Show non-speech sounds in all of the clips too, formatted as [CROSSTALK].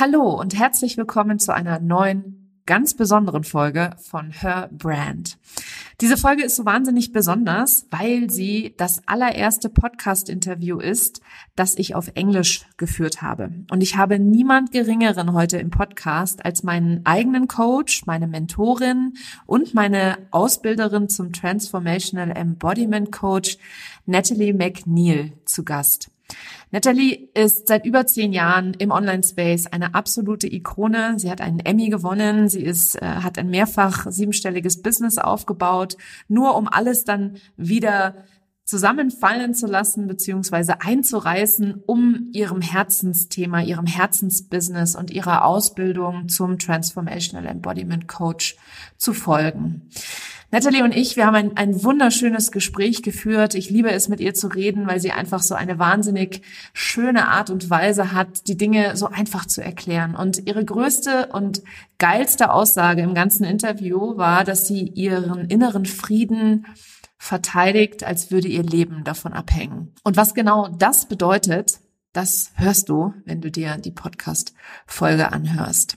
Hallo und herzlich willkommen zu einer neuen ganz besonderen Folge von Her Brand. Diese Folge ist so wahnsinnig besonders, weil sie das allererste Podcast-Interview ist, das ich auf Englisch geführt habe. Und ich habe niemand Geringeren heute im Podcast als meinen eigenen Coach, meine Mentorin und meine Ausbilderin zum Transformational Embodiment Coach, Natalie McNeil, zu Gast. Natalie ist seit über zehn Jahren im Online-Space eine absolute Ikone. Sie hat einen Emmy gewonnen. Sie ist, äh, hat ein mehrfach siebenstelliges Business aufgebaut, nur um alles dann wieder zusammenfallen zu lassen beziehungsweise einzureißen, um ihrem Herzensthema, ihrem Herzensbusiness und ihrer Ausbildung zum Transformational Embodiment Coach zu folgen. Natalie und ich, wir haben ein, ein wunderschönes Gespräch geführt. Ich liebe es, mit ihr zu reden, weil sie einfach so eine wahnsinnig schöne Art und Weise hat, die Dinge so einfach zu erklären. Und ihre größte und geilste Aussage im ganzen Interview war, dass sie ihren inneren Frieden verteidigt, als würde ihr Leben davon abhängen. Und was genau das bedeutet, das hörst du, wenn du dir die Podcast-Folge anhörst.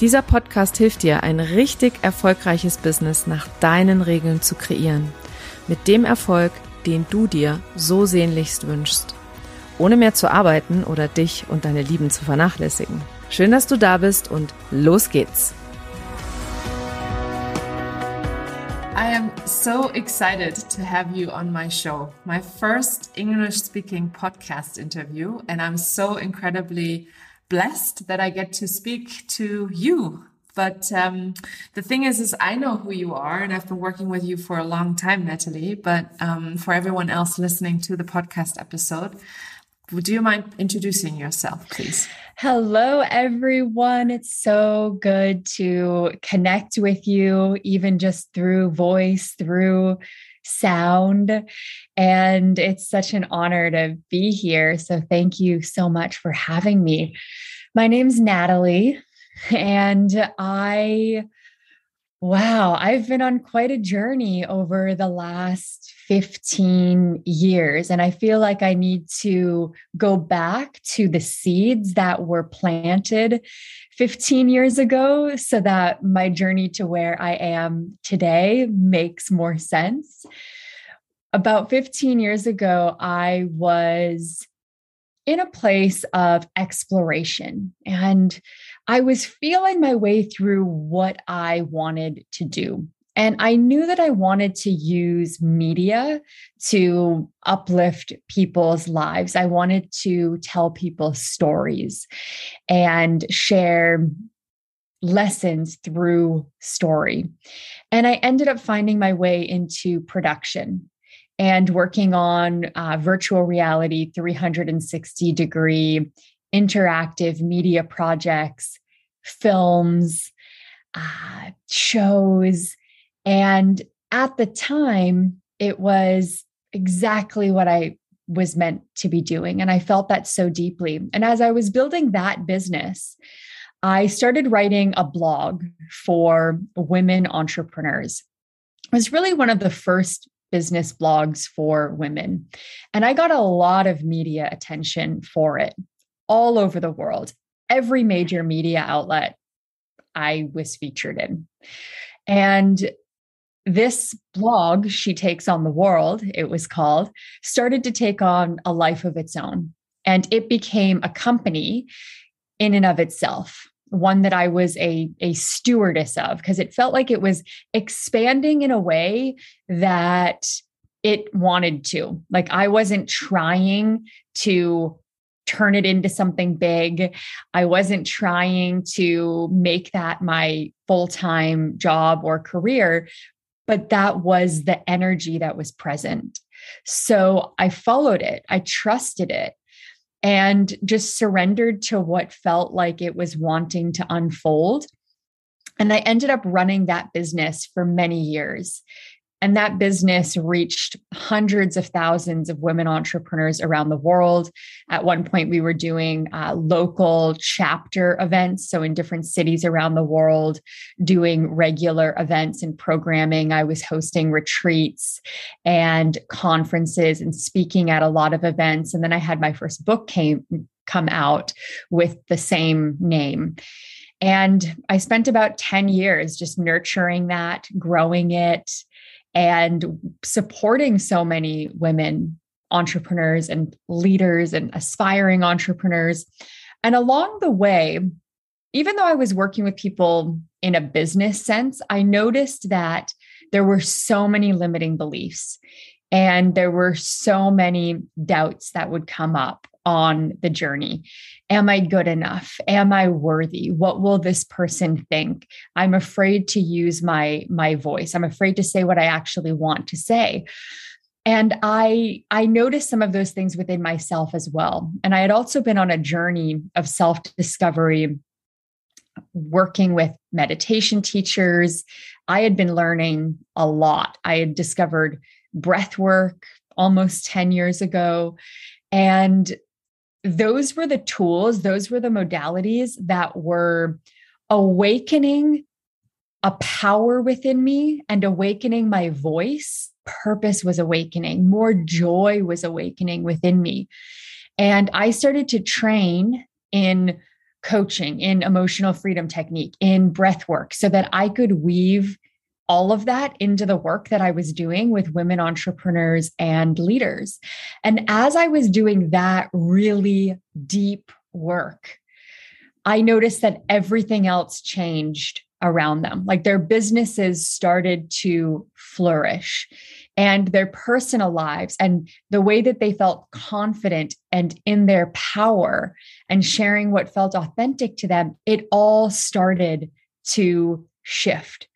Dieser Podcast hilft dir, ein richtig erfolgreiches Business nach deinen Regeln zu kreieren. Mit dem Erfolg, den du dir so sehnlichst wünschst. Ohne mehr zu arbeiten oder dich und deine Lieben zu vernachlässigen. Schön, dass du da bist und los geht's. I am so excited to have you on my show, my first English speaking podcast interview, and I'm so incredibly blessed that I get to speak to you. But um, the thing is, is I know who you are, and I've been working with you for a long time, Natalie. But um, for everyone else listening to the podcast episode, would you mind introducing yourself, please? Hello, everyone. It's so good to connect with you, even just through voice, through sound. And it's such an honor to be here. So thank you so much for having me. My name's Natalie, and I, wow, I've been on quite a journey over the last 15 years. And I feel like I need to go back to the seeds that were planted 15 years ago so that my journey to where I am today makes more sense. About 15 years ago, I was in a place of exploration and I was feeling my way through what I wanted to do. And I knew that I wanted to use media to uplift people's lives. I wanted to tell people stories and share lessons through story. And I ended up finding my way into production and working on uh, virtual reality 360 degree interactive media projects, films, uh, shows. And at the time, it was exactly what I was meant to be doing. And I felt that so deeply. And as I was building that business, I started writing a blog for women entrepreneurs. It was really one of the first business blogs for women. And I got a lot of media attention for it all over the world. Every major media outlet I was featured in. And this blog, She Takes on the World, it was called, started to take on a life of its own. And it became a company in and of itself one that I was a, a stewardess of because it felt like it was expanding in a way that it wanted to. Like I wasn't trying to turn it into something big. I wasn't trying to make that my full time job or career, but that was the energy that was present. So I followed it, I trusted it and just surrendered to what felt like it was wanting to unfold. And I ended up running that business for many years. And that business reached hundreds of thousands of women entrepreneurs around the world. At one point, we were doing uh, local chapter events. So, in different cities around the world, doing regular events and programming. I was hosting retreats and conferences and speaking at a lot of events. And then I had my first book came come out with the same name. And I spent about 10 years just nurturing that, growing it, and supporting so many women entrepreneurs and leaders and aspiring entrepreneurs. And along the way, even though I was working with people in a business sense, I noticed that there were so many limiting beliefs and there were so many doubts that would come up on the journey. Am I good enough? Am I worthy? What will this person think? I'm afraid to use my my voice. I'm afraid to say what I actually want to say. And I I noticed some of those things within myself as well. And I had also been on a journey of self-discovery working with meditation teachers. I had been learning a lot. I had discovered breath work almost 10 years ago and those were the tools, those were the modalities that were awakening a power within me and awakening my voice. Purpose was awakening, more joy was awakening within me. And I started to train in coaching, in emotional freedom technique, in breath work, so that I could weave all of that into the work that I was doing with women entrepreneurs and leaders. And as I was doing that really deep work, I noticed that everything else changed around them. Like their businesses started to flourish and their personal lives and the way that they felt confident and in their power and sharing what felt authentic to them, it all started to shift.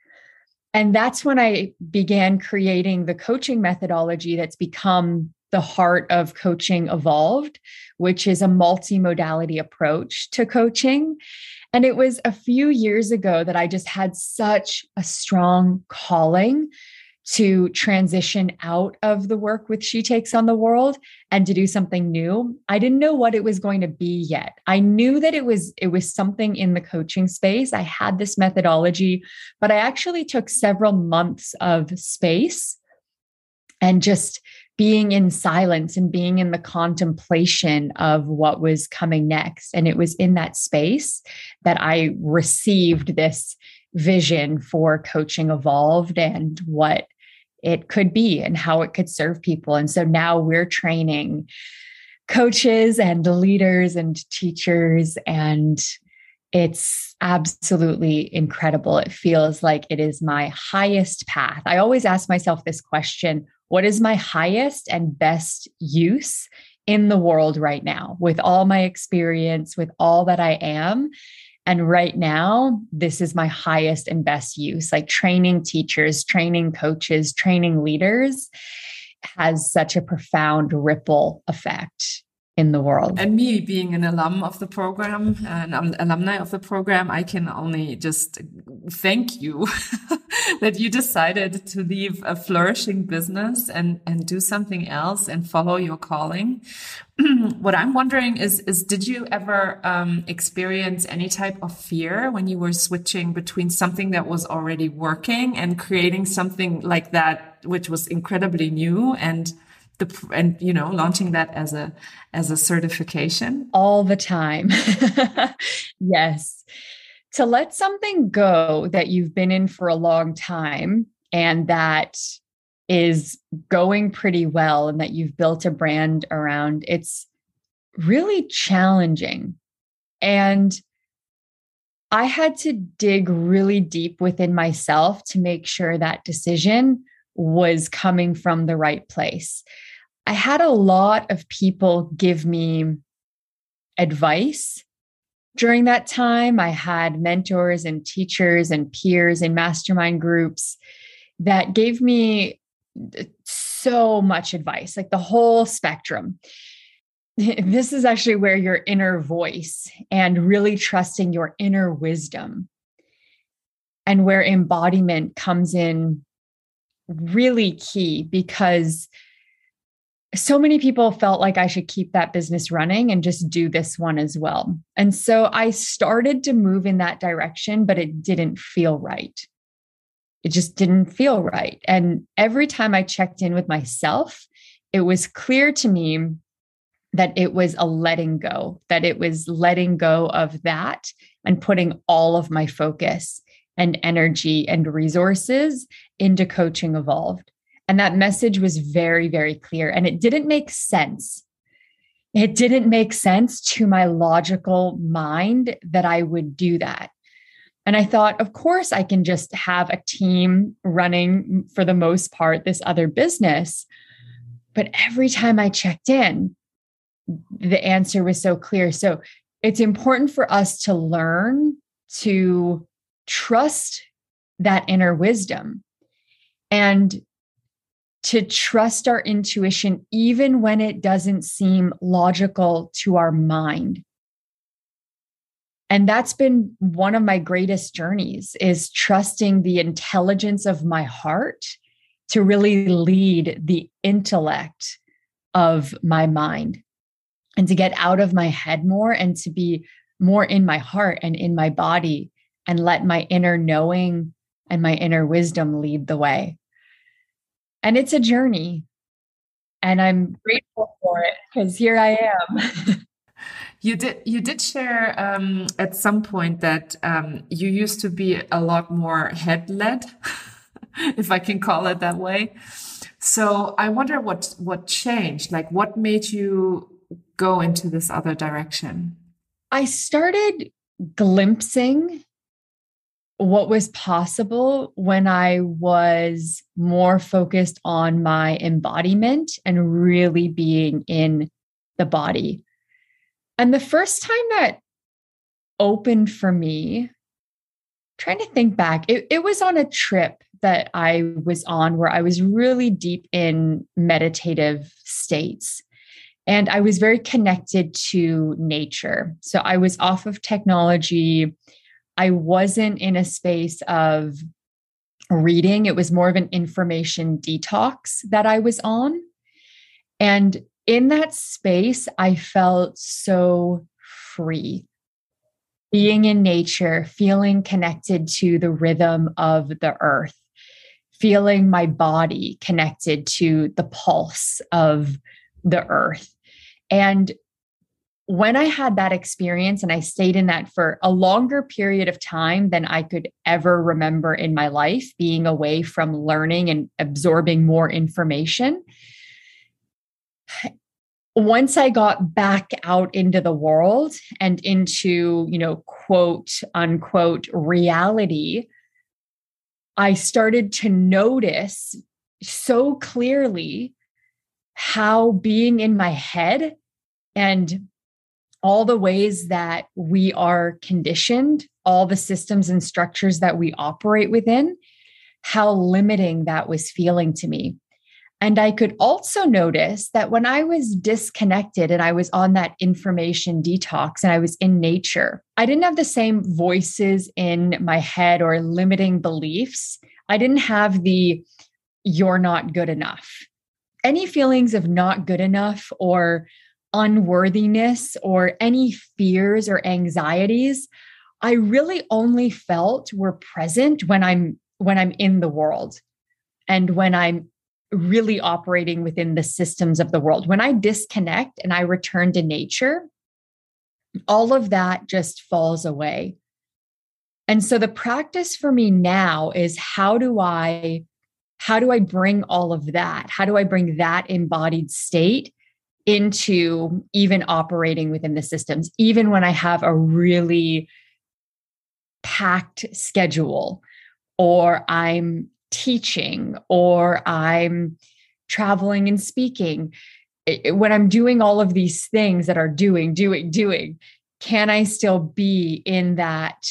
And that's when I began creating the coaching methodology that's become the heart of Coaching Evolved, which is a multimodality approach to coaching. And it was a few years ago that I just had such a strong calling to transition out of the work with She Takes on the World and to do something new. I didn't know what it was going to be yet. I knew that it was it was something in the coaching space. I had this methodology, but I actually took several months of space and just being in silence and being in the contemplation of what was coming next. And it was in that space that I received this vision for coaching evolved and what it could be and how it could serve people. And so now we're training coaches and leaders and teachers and it's absolutely incredible. It feels like it is my highest path. I always ask myself this question What is my highest and best use in the world right now with all my experience, with all that I am? And right now, this is my highest and best use. Like training teachers, training coaches, training leaders has such a profound ripple effect in the world. And me being an alum of the program, an alumni of the program, I can only just thank you [LAUGHS] that you decided to leave a flourishing business and, and do something else and follow your calling. [CLEARS THROAT] what I'm wondering is, is did you ever um, experience any type of fear when you were switching between something that was already working and creating something like that, which was incredibly new and the and you know launching that as a as a certification? All the time. [LAUGHS] Yes. To let something go that you've been in for a long time and that is going pretty well and that you've built a brand around it's really challenging. And I had to dig really deep within myself to make sure that decision was coming from the right place. I had a lot of people give me advice during that time. I had mentors and teachers and peers in mastermind groups that gave me uh, so much advice, like the whole spectrum. [LAUGHS] This is actually where your inner voice and really trusting your inner wisdom and where embodiment comes in really key because so many people felt like I should keep that business running and just do this one as well. And so I started to move in that direction, but it didn't feel right. It just didn't feel right. And every time I checked in with myself, it was clear to me that it was a letting go, that it was letting go of that and putting all of my focus and energy and resources into coaching evolved. And that message was very, very clear. And it didn't make sense. It didn't make sense to my logical mind that I would do that. And I thought, of course, I can just have a team running for the most part this other business. But every time I checked in, the answer was so clear. So it's important for us to learn to trust that inner wisdom and to trust our intuition, even when it doesn't seem logical to our mind. And that's been one of my greatest journeys is trusting the intelligence of my heart to really lead the intellect of my mind and to get out of my head more and to be more in my heart and in my body and let my inner knowing and my inner wisdom lead the way. And it's a journey. And I'm grateful for it because here I am. [LAUGHS] you did you did share um, at some point that um, you used to be a lot more head led, [LAUGHS] if I can call it that way. So I wonder what what changed. Like what made you go into this other direction? I started glimpsing what was possible when I was more focused on my embodiment and really being in the body. And the first time that opened for me, trying to think back, it, it was on a trip that I was on where I was really deep in meditative states. And I was very connected to nature. So I was off of technology. I wasn't in a space of reading, it was more of an information detox that I was on. And in that space, I felt so free. Being in nature, feeling connected to the rhythm of the earth, feeling my body connected to the pulse of the earth. And when I had that experience and I stayed in that for a longer period of time than I could ever remember in my life, being away from learning and absorbing more information. Once I got back out into the world and into, you know, quote unquote reality, I started to notice so clearly how being in my head and all the ways that we are conditioned, all the systems and structures that we operate within, how limiting that was feeling to me. And I could also notice that when I was disconnected and I was on that information detox and I was in nature, I didn't have the same voices in my head or limiting beliefs. I didn't have the you're not good enough. Any feelings of not good enough or unworthiness or any fears or anxieties i really only felt were present when i'm when i'm in the world and when i'm really operating within the systems of the world. When i disconnect and i return to nature all of that just falls away. And so the practice for me now is how do i how do i bring all of that? How do i bring that embodied state into even operating within the systems, even when I have a really packed schedule, or I'm teaching, or I'm traveling and speaking. When I'm doing all of these things that are doing, doing, doing, can I still be in that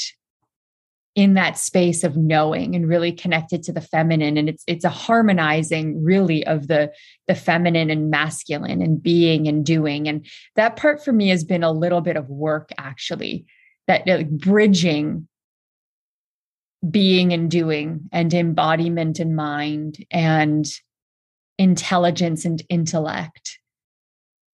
in that space of knowing and really connected to the feminine. And it's it's a harmonizing really of the the feminine and masculine and being and doing. And that part for me has been a little bit of work actually that like bridging being and doing and embodiment and mind and intelligence and intellect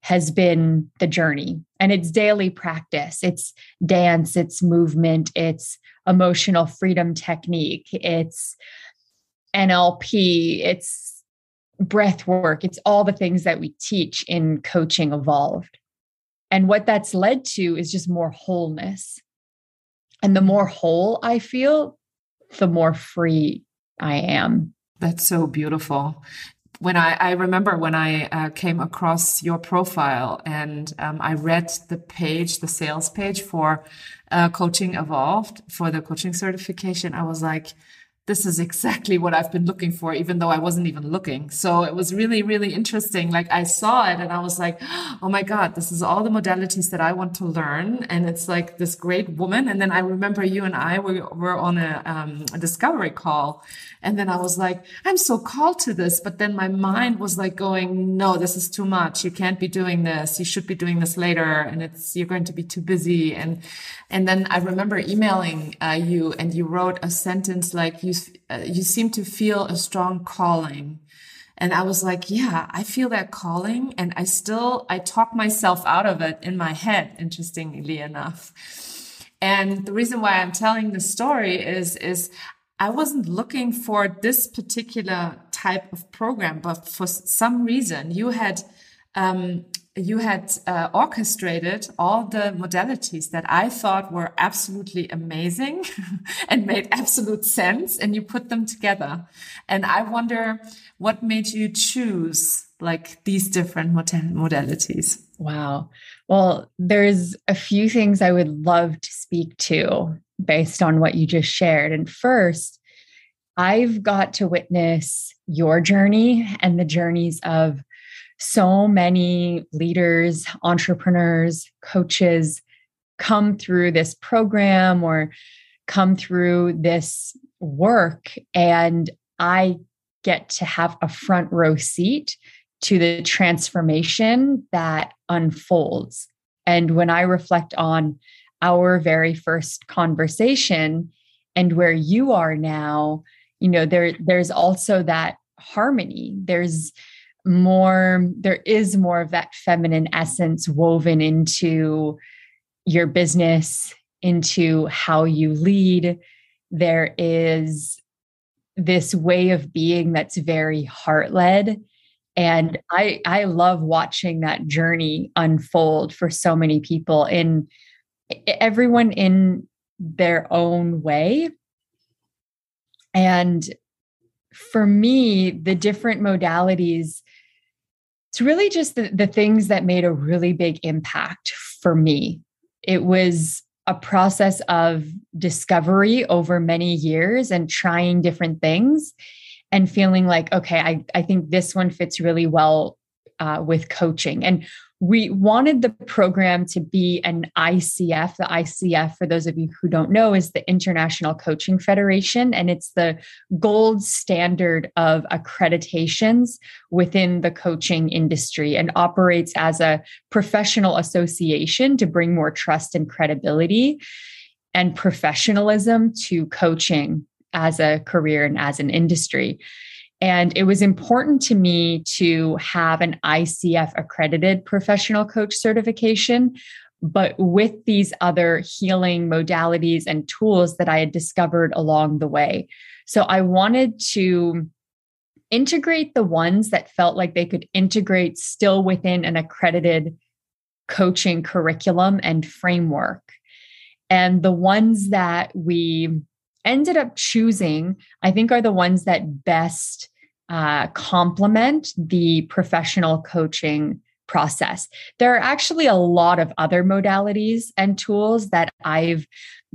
has been the journey. And it's daily practice. It's dance it's movement it's emotional freedom technique. It's nlp it's breath work it's all the things that we teach in coaching evolved. And what that's led to is just more wholeness. And the more whole i feel the more free i am. That's so beautiful when I, I remember when I uh, came across your profile and um, I read the page, the sales page for uh, Coaching Evolved for the coaching certification, I was like, this is exactly what I've been looking for, even though I wasn't even looking. So it was really, really interesting. Like I saw it and I was like, [GASPS] oh my God, this is all the modalities that I want to learn. And it's like this great woman. And then I remember you and I were, were on a, um, a discovery call. And then I was like, I'm so called to this. But then my mind was like going, no, this is too much. You can't be doing this. You should be doing this later. And it's, you're going to be too busy. And, and then I remember emailing uh, you and you wrote a sentence like you uh, you seem to feel a strong calling. And I was like, yeah, I feel that calling. And I still, I talk myself out of it in my head, interestingly enough. And the reason why I'm telling this story is, is I wasn't looking for this particular type of program, but for some reason you had um, you had uh, orchestrated all the modalities that I thought were absolutely amazing [LAUGHS] and made absolute sense, and you put them together. And I wonder what made you choose like these different modalities. Wow. Well, there's a few things I would love to speak to based on what you just shared. And first, I've got to witness your journey and the journeys of so many leaders, entrepreneurs, coaches come through this program or come through this work. And I get to have a front row seat to the transformation that unfolds. And when I reflect on our very first conversation and where you are now, you know, there there's also that harmony. There's more there is more of that feminine essence woven into your business into how you lead. There is this way of being that's very heart led and i i love watching that journey unfold for so many people in everyone in their own way. And for me the different modalities it's really just the, the things that made a really big impact for me. It was a process of discovery over many years and trying different things and feeling like, okay, I, I think this one fits really well uh, with coaching. And we wanted the program to be an ICF. The ICF, for those of you who don't know, is the International Coaching Federation, and it's the gold standard of accreditations within the coaching industry and operates as a professional association to bring more trust and credibility and professionalism to coaching as a career and as an industry. And it was important to me to have an ICF accredited professional coach certification, but with these other healing modalities and tools that I had discovered along the way. So I wanted to integrate the ones that felt like they could integrate still within an accredited coaching curriculum and framework. And the ones that we ended up choosing, I think, are the ones that best uh, complement the professional coaching process. There are actually a lot of other modalities and tools that I've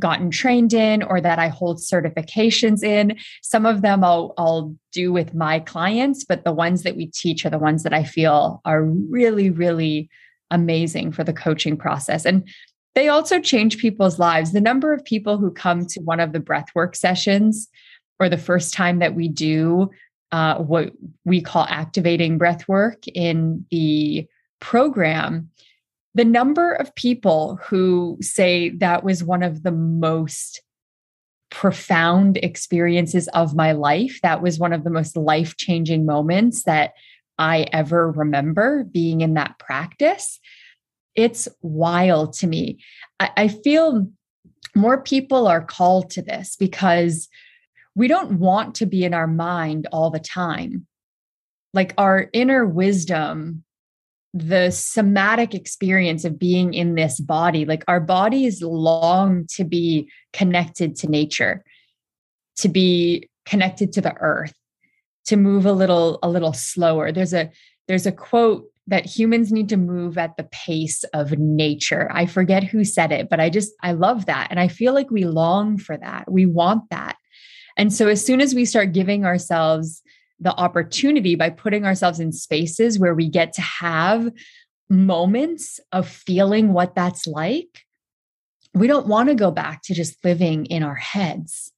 gotten trained in or that I hold certifications in. Some of them I'll, I'll do with my clients, but the ones that we teach are the ones that I feel are really, really amazing for the coaching process. And they also change people's lives. The number of people who come to one of the breathwork sessions or the first time that we do uh, what we call activating breathwork in the program, the number of people who say that was one of the most profound experiences of my life. That was one of the most life changing moments that I ever remember being in that practice. It's wild to me. I, I feel more people are called to this because we don't want to be in our mind all the time. Like our inner wisdom, the somatic experience of being in this body, like our bodies long to be connected to nature, to be connected to the earth, to move a little a little slower. There's a there's a quote that humans need to move at the pace of nature. I forget who said it, but I just I love that and I feel like we long for that. We want that. And so, as soon as we start giving ourselves the opportunity by putting ourselves in spaces where we get to have moments of feeling what that's like, we don't want to go back to just living in our heads.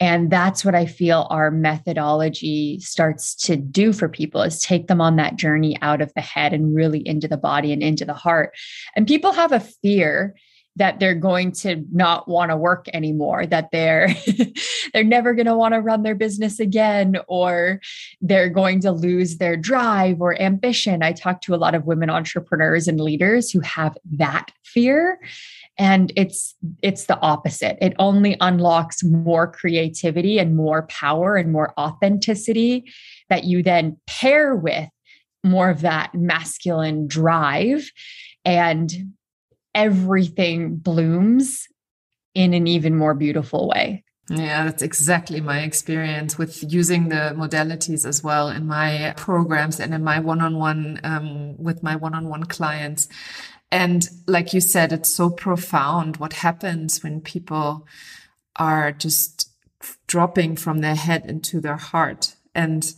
And that's what I feel our methodology starts to do for people is take them on that journey out of the head and really into the body and into the heart. And people have a fear that they're going to not want to work anymore that they're [LAUGHS] they're never going to want to run their business again or they're going to lose their drive or ambition. I talk to a lot of women entrepreneurs and leaders who have that fear and it's it's the opposite. It only unlocks more creativity and more power and more authenticity that you then pair with more of that masculine drive and everything blooms in an even more beautiful way. Yeah, that's exactly my experience with using the modalities as well in my programs and in my one-on-one um, with my one-on-one clients. And like you said, it's so profound what happens when people are just dropping from their head into their heart. And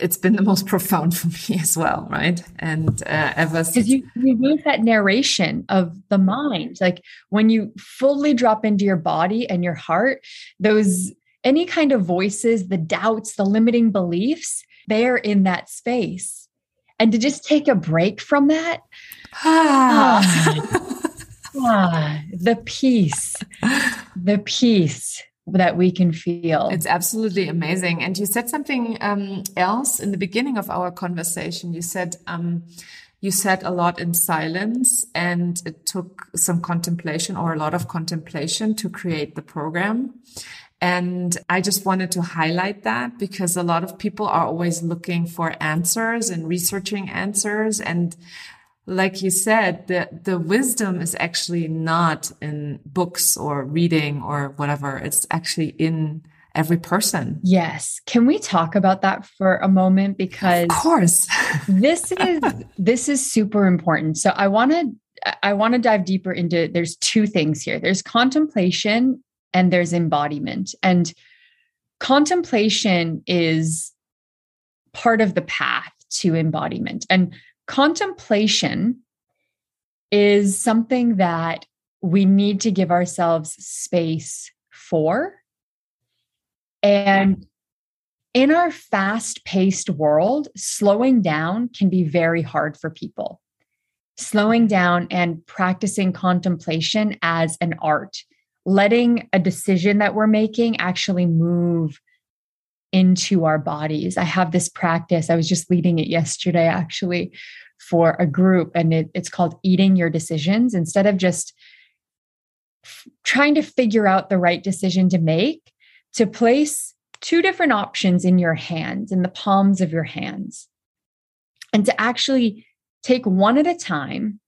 it's been the most [LAUGHS] profound for me as well, right? And uh, ever because you remove that narration of the mind, like when you fully drop into your body and your heart, those any kind of voices, the doubts, the limiting beliefs, they're in that space, and to just take a break from that, ah, ah, the peace, the peace that we can feel. It's absolutely amazing. And you said something um, else in the beginning of our conversation. You said, um, you said a lot in silence and it took some contemplation or a lot of contemplation to create the program. And I just wanted to highlight that because a lot of people are always looking for answers and researching answers. And like you said, the, the wisdom is actually not in books or reading or whatever. It's actually in every person. Yes. Can we talk about that for a moment? Because of course. [LAUGHS] this is this is super important. So I want to I want to dive deeper into there's two things here. There's contemplation and there's embodiment. And contemplation is part of the path to embodiment. And contemplation is something that we need to give ourselves space for. And in our fast paced world, slowing down can be very hard for people. Slowing down and practicing contemplation as an art, letting a decision that we're making actually move into our bodies. I have this practice. I was just leading it yesterday, actually, for a group, and it, it's called Eating Your Decisions. Instead of just f- trying to figure out the right decision to make, to place two different options in your hands, in the palms of your hands, and to actually take one at a time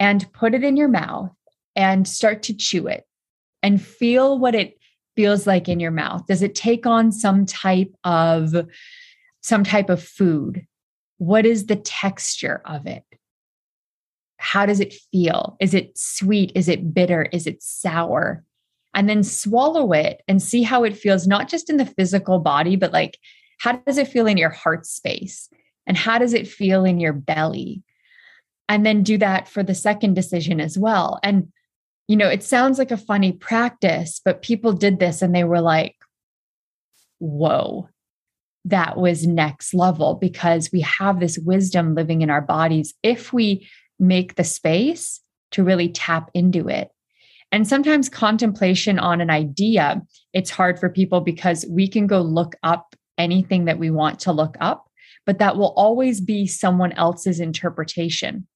and put it in your mouth and start to chew it and feel what it feels like in your mouth? Does it take on some type of some type of food? What is the texture of it? How does it feel? Is it sweet? Is it bitter? Is it sour? And then swallow it and see how it feels, not just in the physical body, but like how does it feel in your heart space? And how does it feel in your belly? And then do that for the second decision as well. And you know, it sounds like a funny practice, but people did this and they were like, whoa, that was next level because we have this wisdom living in our bodies if we make the space to really tap into it. And sometimes contemplation on an idea, it's hard for people because we can go look up anything that we want to look up, but that will always be someone else's interpretation.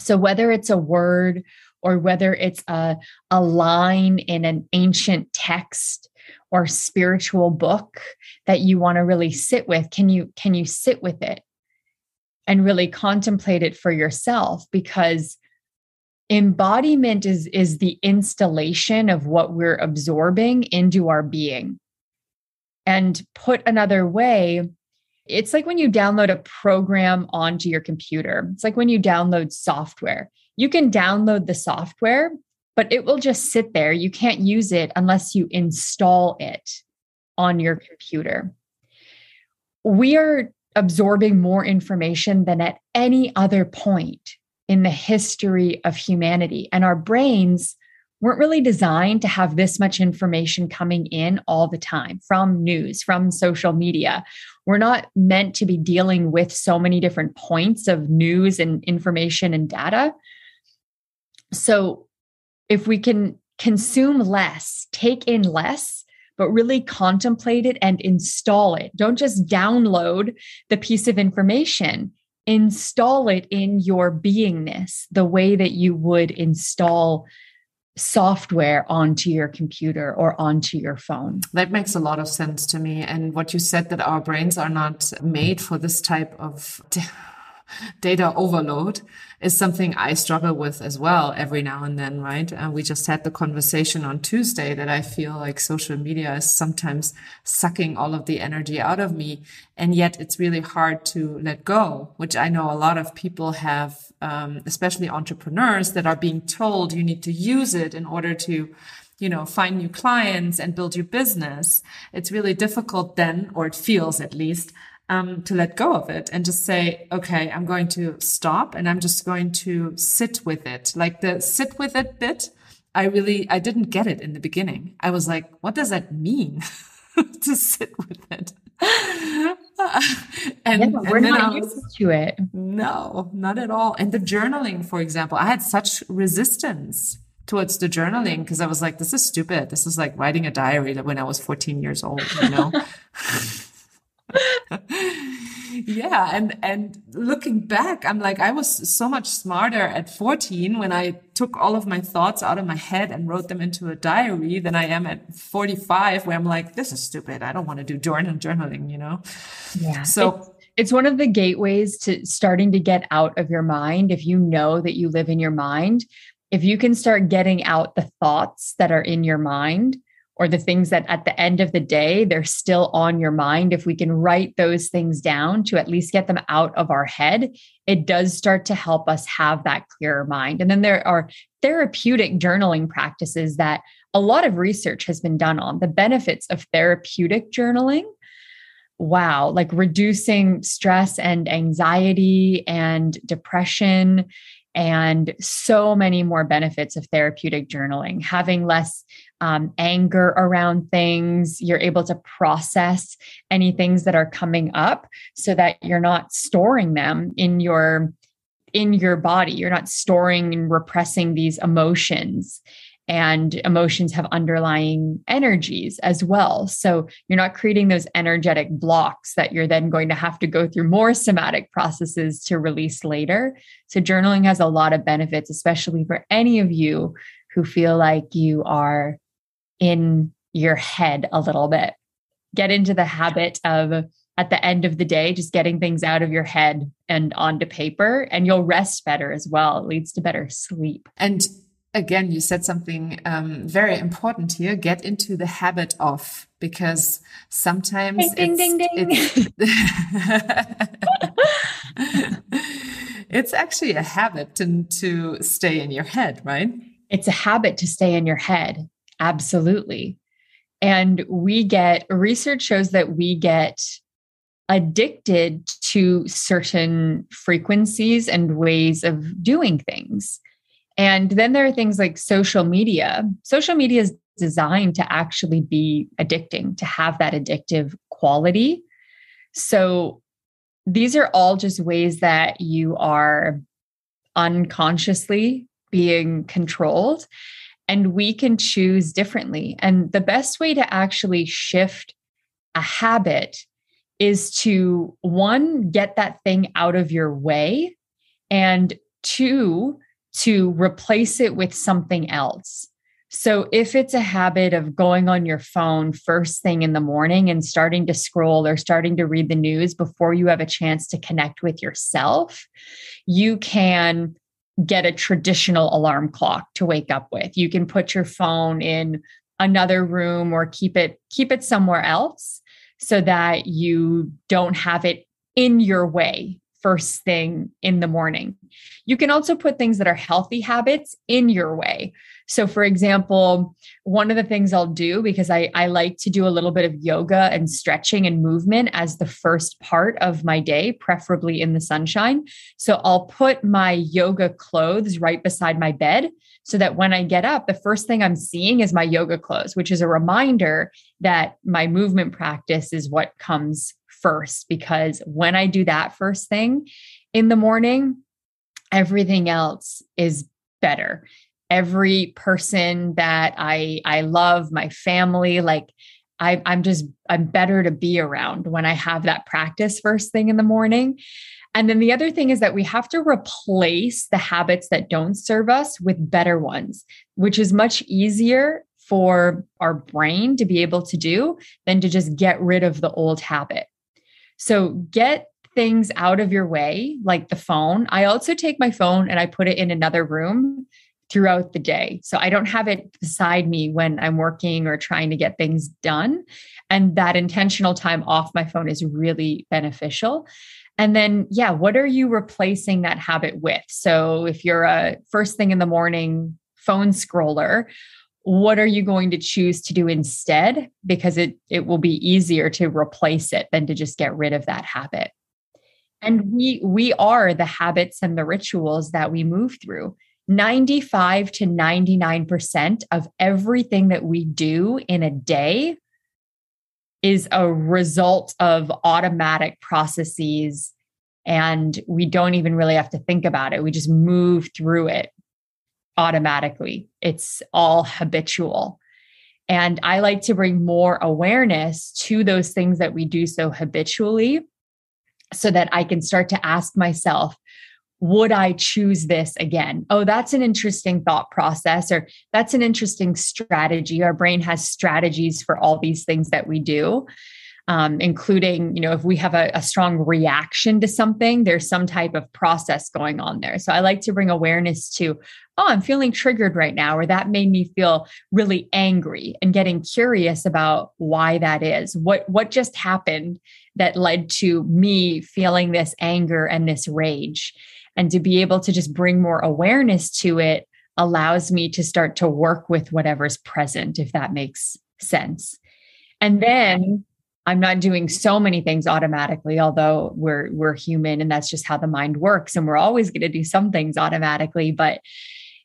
So whether it's a word or whether it's a, a line in an ancient text or spiritual book that you want to really sit with, can you can you sit with it? And really contemplate it for yourself because embodiment is is the installation of what we're absorbing into our being. And put another way it's like when you download a program onto your computer. It's like when you download software you can download the software but it will just sit there you can't use it unless you install it on your computer we are absorbing more information than at any other point in the history of humanity. And our brains weren't really designed to have this much information coming in all the time from news, from social media. We're not meant to be dealing with so many different points of news and information and data. So, if we can consume less, take in less, but really contemplate it and install it, don't just download the piece of information install it in your beingness the way that you would install software onto your computer or onto your phone. That makes a lot of sense to me. And what you said that our brains are not made for this type of data overload is something I struggle with as well every now and then, right? And we just had the conversation on Tuesday that I feel like social media is sometimes sucking all of the energy out of me. And yet it's really hard to let go, which I know a lot of people have, um, especially entrepreneurs that are being told you need to use it in order to you know, find new clients and build your business. It's really difficult then, or it feels at least, um, to let go of it and just say, okay, I'm going to stop and I'm just going to sit with it. Like the sit with it bit, I really, I didn't get it in the beginning. I was like, what does that mean [LAUGHS] to sit with it? [LAUGHS] and, yeah, we're and not used to it. No, not at all. And the journaling, for example, I had such resistance towards the journaling because I was like, this is stupid. This is like writing a diary when I was 14 years old, you know? [LAUGHS] yeah and and looking back i'm like i was so much smarter at 14 when i took all of my thoughts out of my head and wrote them into a diary than i am at 45 where i'm like this is stupid. I don't want to do journal journaling you know? Yeah. So it's, it's one of the gateways to starting to get out of your mind. If you know that you live in your mind if you can start getting out the thoughts that are in your mind or the things that at the end of the day, they're still on your mind, if we can write those things down to at least get them out of our head, it does start to help us have that clearer mind. And then there are therapeutic journaling practices that a lot of research has been done on the benefits of therapeutic journaling. Wow, like reducing stress and anxiety and depression and so many more benefits of therapeutic journaling. Having less um, anger around things you're able to process any things that are coming up so that you're not storing them in your in your body. You're not storing and repressing these emotions and emotions have underlying energies as well. So you're not creating those energetic blocks that you're then going to have to go through more somatic processes to release later. So journaling has a lot of benefits, especially for any of you who feel like you are in your head a little bit. Get into the habit of at the end of the day, just getting things out of your head and onto paper, and you'll rest better as well. It leads to better sleep. And again, you said something um, very important here. Get into the habit of because sometimes ding, it's, ding, ding, it's, [LAUGHS] it's actually a habit to, to stay in your head, right? It's a habit to stay in your head. Absolutely. And we get research shows that we get addicted to certain frequencies and ways of doing things. And then there are things like social media. Social media is designed to actually be addicting, to have that addictive quality. So these are all just ways that you are unconsciously being controlled. and we can choose differently. And the best way to actually shift a habit is to one, get that thing out of your way, and two, to replace it with something else. So, if it's a habit of going on your phone first thing in the morning and starting to scroll or starting to read the news before you have a chance to connect with yourself, you can get a traditional alarm clock to wake up with. You can put your phone in another room or keep it keep it somewhere else so that you don't have it in your way first thing in the morning. You can also put things that are healthy habits in your way. So, for example, one of the things I'll do because I, I like to do a little bit of yoga and stretching and movement as the first part of my day, preferably in the sunshine. So, I'll put my yoga clothes right beside my bed so that when I get up, the first thing I'm seeing is my yoga clothes, which is a reminder that my movement practice is what comes first. Because when I do that first thing in the morning, everything else is better. Every person that I I love, my family, like I, I'm just I'm better to be around when I have that practice first thing in the morning. And then the other thing is that we have to replace the habits that don't serve us with better ones, which is much easier for our brain to be able to do than to just get rid of the old habit. So get things out of your way, like the phone. I also take my phone and I put it in another room throughout the day. So I don't have it beside me when I'm working or trying to get things done. And that intentional time off my phone is really beneficial. And then, yeah, what are you replacing that habit with? So if you're a first thing in the morning phone scroller, what are you going to choose to do instead? Because it it will be easier to replace it than to just get rid of that habit. And we we are the habits and the rituals that we move through. 95 to 99% of everything that we do in a day is a result of automatic processes and we don't even really have to think about it. We just move through it automatically, it's all habitual. And I like to bring more awareness to those things that we do so habitually so that I can start to ask myself, would I choose this again? Oh, that's an interesting thought process, or that's an interesting strategy. Our brain has strategies for all these things that we do um, including, you know, if we have a, a strong reaction to something, there's some type of process going on there. So I like to bring awareness to, oh, I'm feeling triggered right now, or that made me feel really angry, and getting curious about why that is. What what just happened that led to me feeling this anger and this rage, and to be able to just bring more awareness to it allows me to start to work with whatever's present, if that makes sense. And then I'm not doing so many things automatically, although we're we're human and that's just how the mind works. And we're always going to do some things automatically, but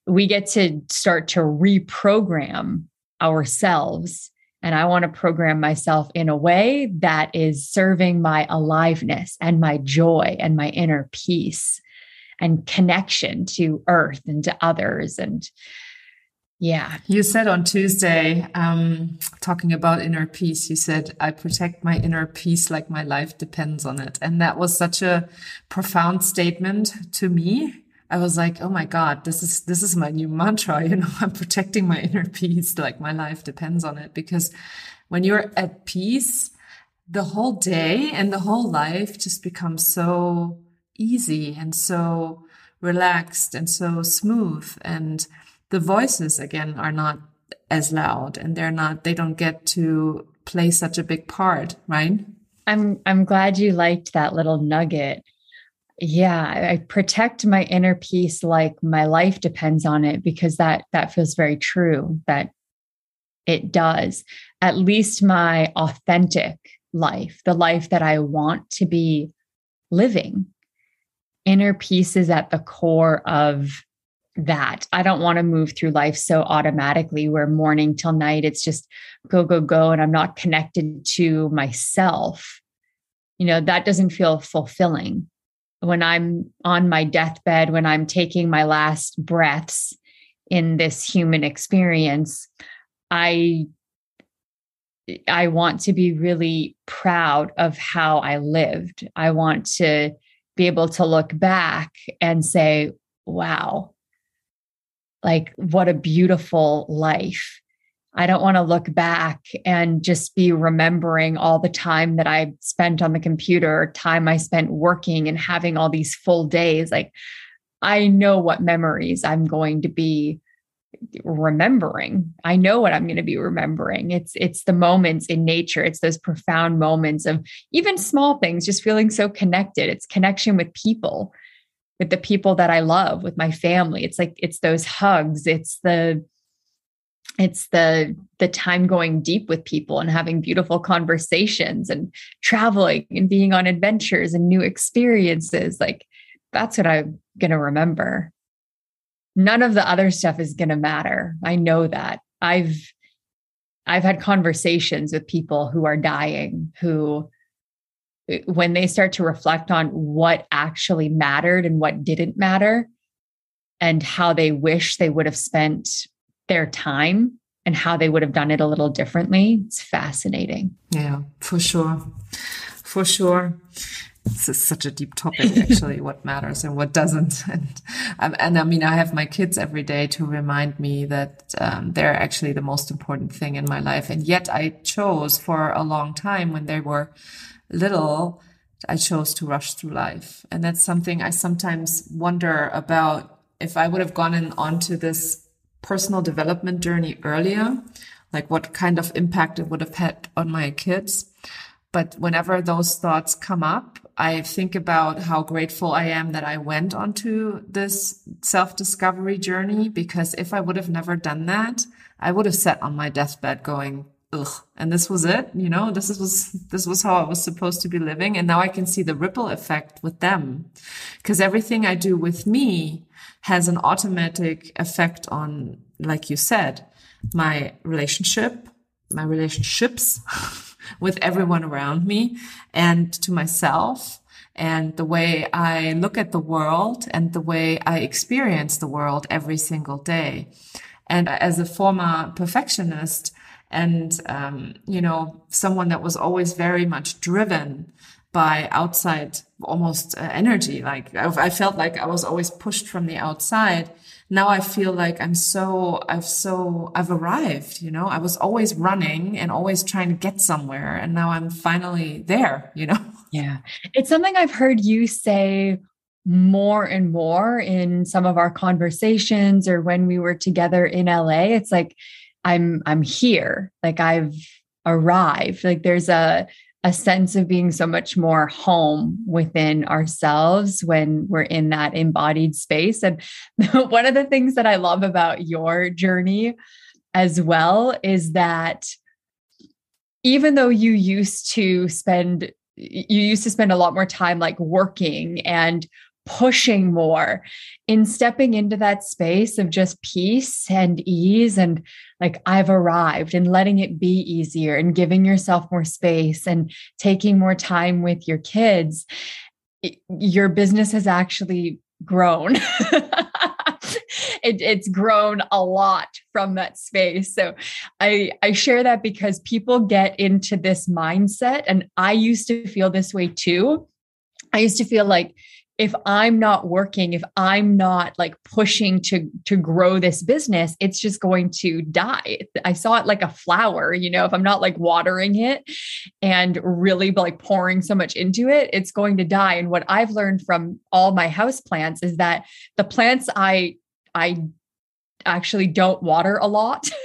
we get to start to reprogram ourselves. And I want to program myself in a way that is serving my aliveness and my joy and my inner peace and connection to earth and to others and yeah. You said on Tuesday, um, talking about inner peace, you said, I protect my inner peace like my life depends on it. And that was such a profound statement to me. I was like, oh my God, this is, this is my new mantra. [LAUGHS] You know, I'm protecting my inner peace like my life depends on it. Because when you're at peace, the whole day and the whole life just becomes so easy and so relaxed and so smooth. And the voices again are not as loud and they're not they don't get to play such a big part right? I'm i'm glad you liked that little nugget. Yeah i protect my inner peace like my life depends on it because that that feels very true that it does. At least my authentic life the life that i want to be living inner peace is at the core of that. I don't want to move through life so automatically where morning till night it's just go, go, go. And I'm not connected to myself. You know, that doesn't feel fulfilling. When I'm on my deathbed, when I'm taking my last breaths, in this human experience, I I want to be really proud of how I lived. I want to be able to look back and say, wow, like what a beautiful life. I don't want to look back and just be remembering all the time that I spent on the computer, time I spent working and having all these full days. Like, I know what memories I'm going to be remembering. I know what i'm going to be remembering. It's it's the moments in nature. It's those profound moments of even small things just feeling so connected. It's connection with people with the people that i love with my family it's like it's those hugs it's the it's the the time going deep with people and having beautiful conversations and traveling and being on adventures and new experiences like that's what i'm going to remember none of the other stuff is going to matter. I know that. I've I've had conversations with people who are dying who when they start to reflect on what actually mattered and what didn't matter and how they wish they would have spent their time and how they would have done it a little differently it's fascinating. Yeah for sure. For sure. This is such a deep topic actually what matters and what doesn't. [LAUGHS] And um, and i mean i have my kids every day to remind me that um, they're actually the most important thing in my life. And yet i chose for a long time when they were little i chose to rush through life. And that's something i sometimes wonder about if i would have gone in onto this personal development journey earlier like what kind of impact it would have had on my kids. But whenever those thoughts come up, I think about how grateful I am that I went onto this self discovery journey because if I would have never done that, I would have sat on my deathbed going, ugh, and this was it. You know, this was, this was how I was supposed to be living. And now I can see the ripple effect with them because everything I do with me has an automatic effect on, like you said, my relationship, my relationships. [LAUGHS] with everyone around me and to myself and the way I look at the world and the way I experience the world every single day. And as a former perfectionist and, um, you know, someone that was always very much driven by outside almost uh, energy, like I, I felt like I was always pushed from the outside now I feel like I'm so, I've so, I've arrived, you know, I was always running and always trying to get somewhere. And now I'm finally there, you know? Yeah. It's something I've heard you say more and more in some of our conversations or when we were together in LA. It's like, I'm, I'm here. Like I've arrived. Like there's a, a sense of being so much more home within ourselves when we're in that embodied space. And [LAUGHS] one of the things that I love about your journey as well is that even though you used to spend you used to spend a lot more time like working and pushing more in stepping into that space of just peace and ease and like I've arrived and letting it be easier and giving yourself more space and taking more time with your kids, it, your business has actually grown. [LAUGHS] it, it's grown a lot from that space. So I, I share that because people get into this mindset, and I used to feel this way too. I used to feel like if i'm not working if i'm not like pushing to to grow this business it's just going to die. I saw it like a flower you know if i'm not like watering it and really like pouring so much into it it's going to die. And what i've learned from all my house plants is that the plants i i actually don't water a lot [LAUGHS]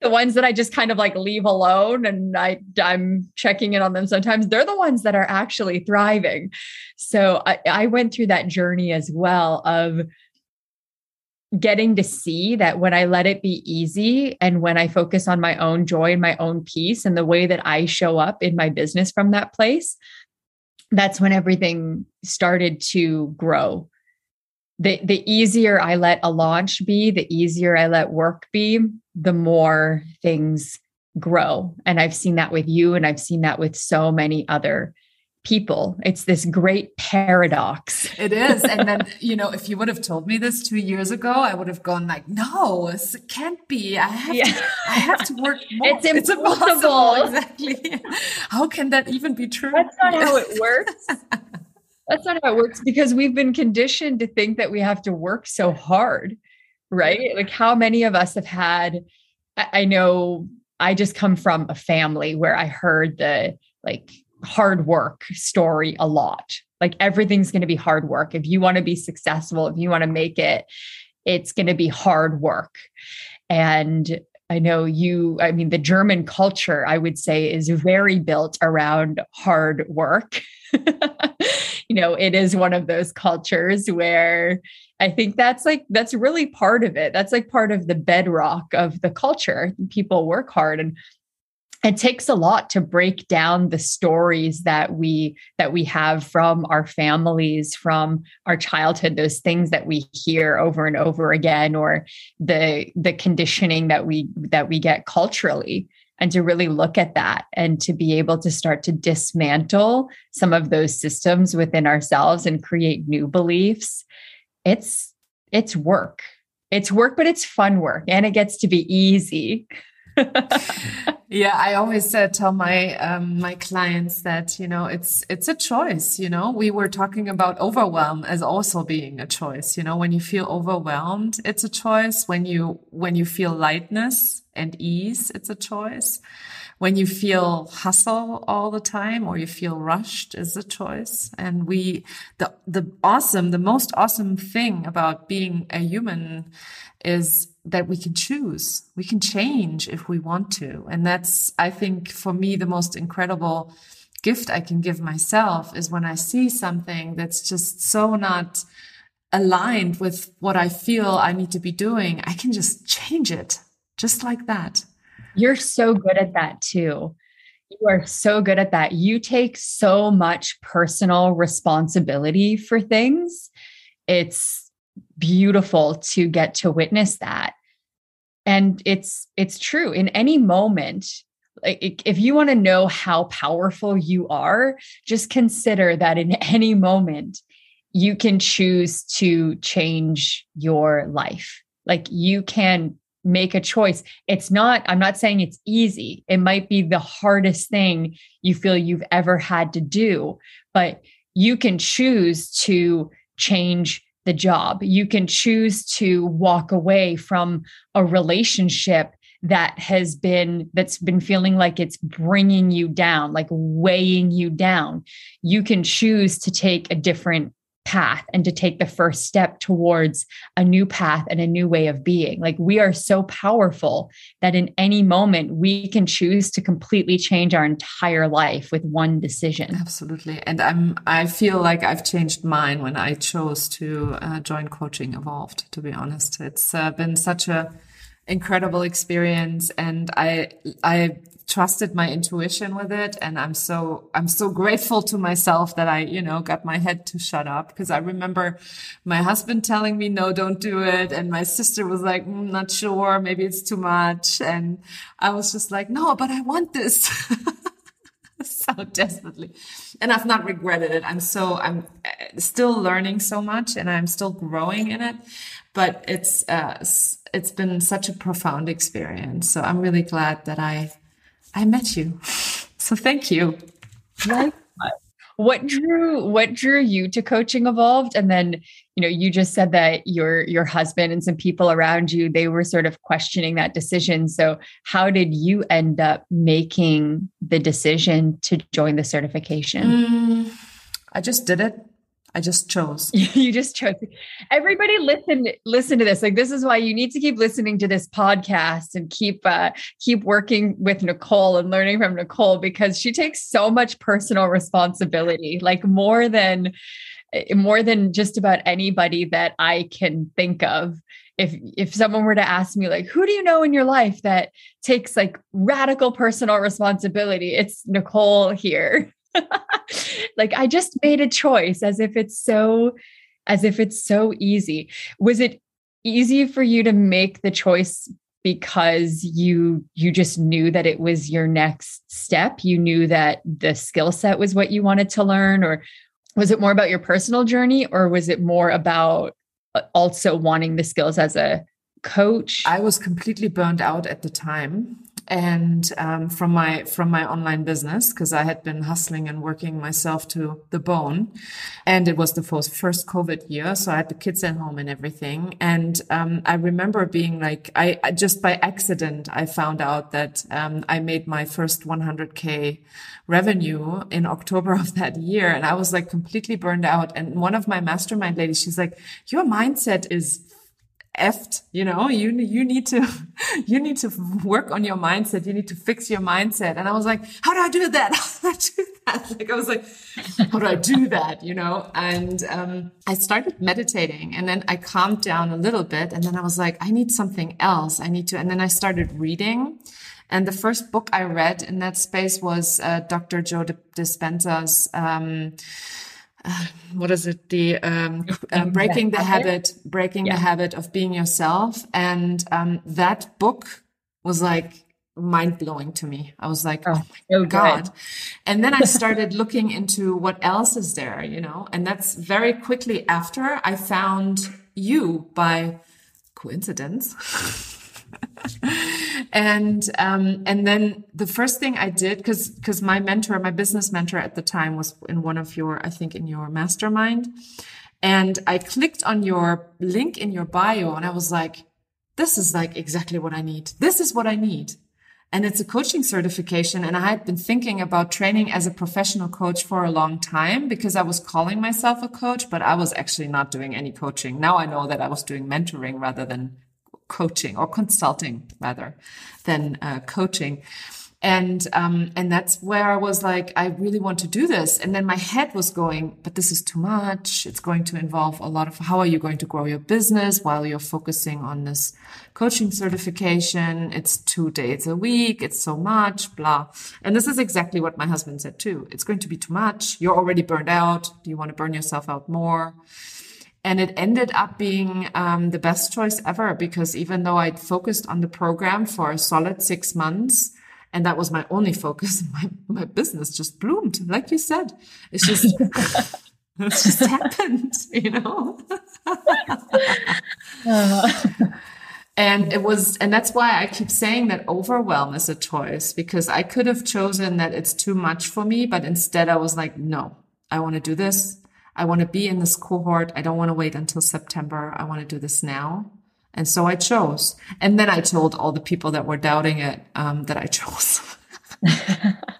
the ones that I just kind of like leave alone and I I'm checking in on them sometimes, they're the ones that are actually thriving. So I, I went through that journey as well of getting to see that when I let it be easy and when I focus on my own joy and my own peace and the way that I show up in my business from that place, that's when everything started to grow the the easier I let a launch be, the easier I let work be, the more things grow. And I've seen that with you and I've seen that with so many other people. It's this great paradox. It is. And then, [LAUGHS] you know, if you would have told me this two years ago, I would have gone like, no, it can't be. I have yeah. to, I have to work [LAUGHS] more. It's impossible. It's [LAUGHS] exactly. How can that even be true? That's not how it works. That's not how it works because we've been conditioned to think that we have to work so hard, right? Mm-hmm. Like how many of us have had, I know I just come from a family where I heard the like hard work story a lot. Like everything's going to be hard work. If you want to be successful, if you want to make it, it's going to be hard work. And I know you, I mean, the German culture, I would say, is very built around hard work. [LAUGHS] you know, it is one of those cultures where I think that's like, that's really part of it. That's like part of the bedrock of the culture. People work hard. And it takes a lot to break down the stories that we that we have from our families from our childhood those things that we hear over and over again or the the conditioning that we that we get culturally and to really look at that and to be able to start to dismantle some of those systems within ourselves and create new beliefs it's it's work. It's work but it's fun work and it gets to be easy [LAUGHS] yeah, I always uh, tell my um, my clients that you know it's it's a choice. You know, we were talking about overwhelm as also being a choice. You know, when you feel overwhelmed, it's a choice. When you when you feel lightness and ease, it's a choice. When you feel hustle all the time or you feel rushed is a choice. And we the the awesome, the most awesome thing about being a human is that we can choose. We can change if we want to. And that's, I think, for me, the most incredible gift I can give myself is when I see something that's just so not aligned with what I feel I need to be doing, I can just change it just like that. You're so good at that too. You are so good at that. You take so much personal responsibility for things. It's beautiful to get to witness that. And it's it's true. In any moment like if you want to know how powerful you are just consider that in [LAUGHS] any moment you can choose to change your life. Like you can make a choice. It's not i'm not saying it's easy. It might be the hardest thing you feel you've ever had to do but you can choose to change the job. You can choose to walk away from a relationship that has been that's been feeling like it's bringing you down like weighing you down you can choose to take a different path and to take the first step towards a new path and a new way of being. Like we are so powerful that in any moment we can choose to completely change our entire life with one decision. Absolutely. And I'm I feel like I've changed mine when I chose to uh, join coaching evolved to be honest. It's uh, been such a incredible experience and I I trusted my intuition with it. And i'm so i'm so grateful to myself that i you know got my head to shut up. Because i remember my husband telling me no don't do it. And my sister was like mm, not sure. Maybe it's too much. And i was just like no but i want this. [LAUGHS] So desperately. And i've not regretted it. I'm so i'm uh, still learning so much and i'm still growing in it. But it's uh it's been such a profound experience. So i'm really glad that i I met you. So thank you. what drew what drew you to coaching evolved? And then you know you just said that your your husband and some people around you they were sort of questioning that decision. So how did you end up making the decision to join the certification? Mm, i just did it I just chose. [LAUGHS] you just chose. Everybody listen listen to this. Like this is why you need to keep listening to this podcast and keep uh keep working with Nicole and learning from Nicole because she takes so much personal responsibility, like more than more than just about anybody that I can think of. If if someone were to ask me like who do you know in your life that takes like radical personal responsibility, it's Nicole here. [LAUGHS] like I just made a choice as if it's so as if it's so easy. Was it easy for you to make the choice because you you just knew that it was your next step? You knew that the skill set was what you wanted to learn or was it more about your personal journey or was it more about uh, also wanting the skills as a coach? I was completely burned out at the time and um, from my from my online business because I had been hustling and working myself to the bone, and it was the first first COVID year, so I had the kids at home and everything. And um, I remember being like, I, I, just by accident I found out that um, I made my first 100k revenue in October [LAUGHS] of that year, and I was like completely burned out. And one of my mastermind ladies, she's like, "Your mindset is effed you know you you need to [LAUGHS] you need to work on your mindset. You need to fix your mindset. And i was like how do i do that? [LAUGHS] How do i do that? [LAUGHS] Like i was like how do i do that? You know? And um, i started meditating and then i calmed down a little bit. And then i was like i need something else. I need to and then i started reading. And the first book i read in that space was uh, dr joe dispenza's um, uh, what is it? The um, uh, breaking the habit? breaking yeah. the habit of being yourself. And um, that book was like mind blowing to me. I was like oh, oh my so god. Good. and then i started looking into what else is there you know? And that's very quickly after i found you by coincidence [LAUGHS] and um, and then the first thing I did because because my mentor, my business mentor at the time was in one of your I think in your mastermind, and I clicked on your link in your bio and I was like, this is like exactly what I need. This is what I need. And it's a coaching certification. And I had been thinking about training as a professional coach for a long time because I was calling myself a coach, but I was actually not doing any coaching. Now I know that I was doing mentoring rather than coaching or consulting rather than uh, coaching and um, and that's where I was like, I really want to do this. And then my head was going, but this is too much. It's going to involve a lot of how are you going to grow your business while you're focusing on this coaching certification? It's two days a week. It's so much, blah. And this is exactly what my husband said too. It's going to be too much. You're already burned out. Do you want to burn yourself out more? And it ended up being um, the best choice ever because even though I'd focused on the program for a solid six months, and that was my only focus, [LAUGHS] my, my business just bloomed. Like you said, it's just, [LAUGHS] it just happened, [LAUGHS] you know? and it was, and that's why I keep saying that overwhelm is a choice because I could have chosen that it's too much for me, but instead I was like, no, I want to do this. I want to be in this cohort. I don't want to wait until September. I want to do this now. And so I chose. And then I told all the people that were doubting it um, that I [LAUGHS] chose. [LAUGHS]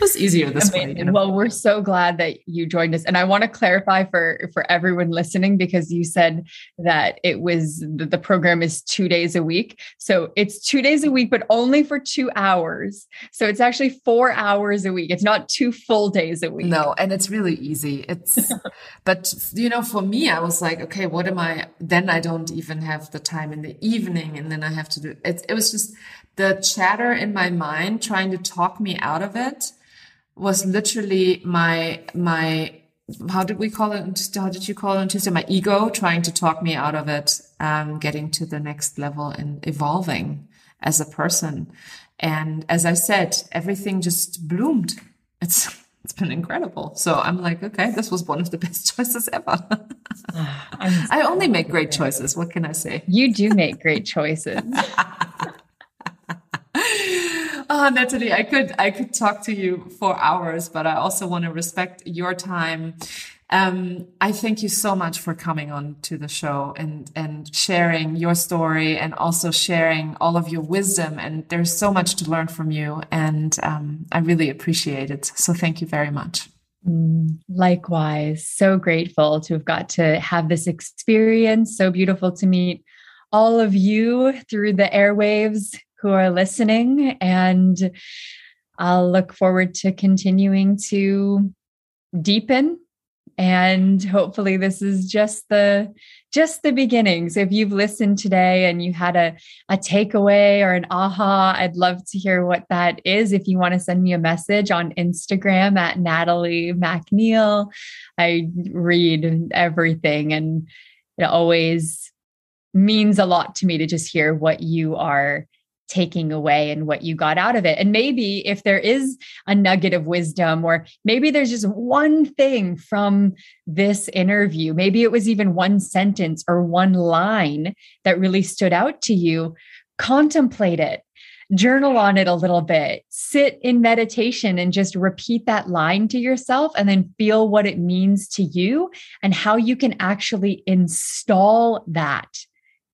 was easier this Amazing. way. Well, we're so glad that you joined us. And I want to clarify for for everyone listening because you said that it was the program is two days a week. So it's two days a week, but only for two hours. So it's actually four hours a week. It's not two full days a week. No, and it's really easy. It's [LAUGHS] but you know, for me, I was like, okay, what am I then I don't even have the time in the evening and then I have to do it. It was just the chatter in my mind trying to talk me out of it was literally my my how did we call it? How did you call it on Tuesday? My ego trying to talk me out of it, um, getting to the next level and evolving as a person. And as I said, everything just bloomed. It's it's been incredible. So I'm like, okay, this was one of the [LAUGHS] best choices ever. [LAUGHS] I only make great choices. What can I say? You do make great choices. [LAUGHS] [LAUGHS] Oh, Natalie, I could I could talk to you for hours, but I also want to respect your time. Um, I thank you so much for coming on to the show and and sharing your story and also sharing all of your wisdom. And there's so much to learn from you, and um, I really appreciate it. So thank you very much. Mm, likewise, so grateful to have got to have this experience. So beautiful to meet all of you through the airwaves who are listening. And I'll look forward to continuing to deepen and hopefully this is just the just the beginning so if you've listened today and you had a, a takeaway or an aha i'd love to hear what that is if you want to send me a message on instagram at natalie macneil i read everything and it always means a lot to me to just hear what you are taking away and what you got out of it. And maybe if there is a nugget of wisdom, or maybe there's just one thing from this interview, maybe it was even one sentence or one line that really stood out to you, contemplate it. Journal on it a little bit, sit in meditation and just repeat that line to yourself, and then feel what it means to you and how you can actually install that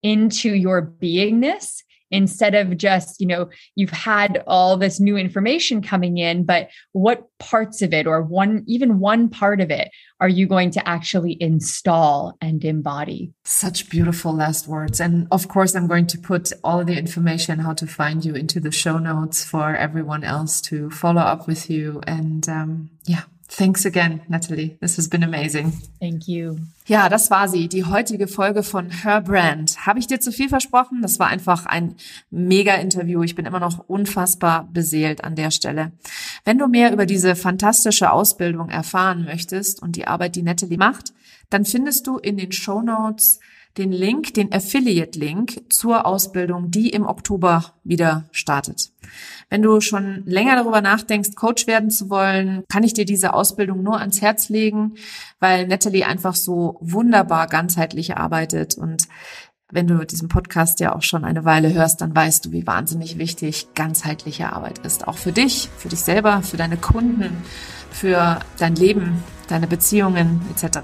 into your beingness instead of just, you know, you've had all this new information coming in, but what parts of it or one, even one part of it, are you going to actually install and embody? Such beautiful last words. And of course, I'm going to put all the information how to find you into the show notes for everyone else to follow up with you. And um, yeah, Thanks again, Natalie. This has been amazing. Thank you. Ja, das war sie, die heutige Folge von Her Brand. Habe ich dir zu viel versprochen? Das war einfach ein mega Interview. Ich bin immer noch unfassbar beseelt an der Stelle. Wenn du mehr über diese fantastische Ausbildung erfahren möchtest und die Arbeit, die Natalie macht, dann findest du in den Show Notes den Link, den Affiliate-Link zur Ausbildung, die im Oktober wieder startet. Wenn du schon länger darüber nachdenkst, Coach werden zu wollen, kann ich dir diese Ausbildung nur ans Herz legen, weil Natalie einfach so wunderbar ganzheitlich arbeitet und wenn du diesen Podcast ja auch schon eine Weile hörst, dann weißt du, wie wahnsinnig wichtig ganzheitliche Arbeit ist. Auch für dich, für dich selber, für deine Kunden, für dein Leben, deine Beziehungen etc.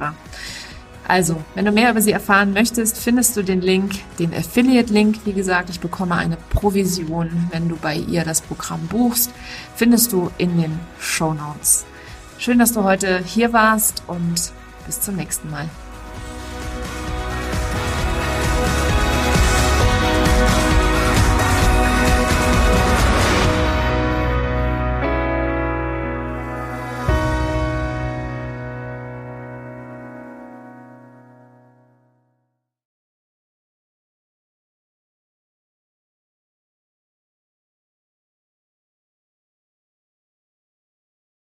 Also, wenn du mehr über sie erfahren möchtest, findest du den Link, den Affiliate-Link. Wie gesagt, ich bekomme eine Provision, wenn du bei ihr das Programm buchst. Findest du in den Show Notes. Schön, dass du heute hier warst und bis zum nächsten Mal.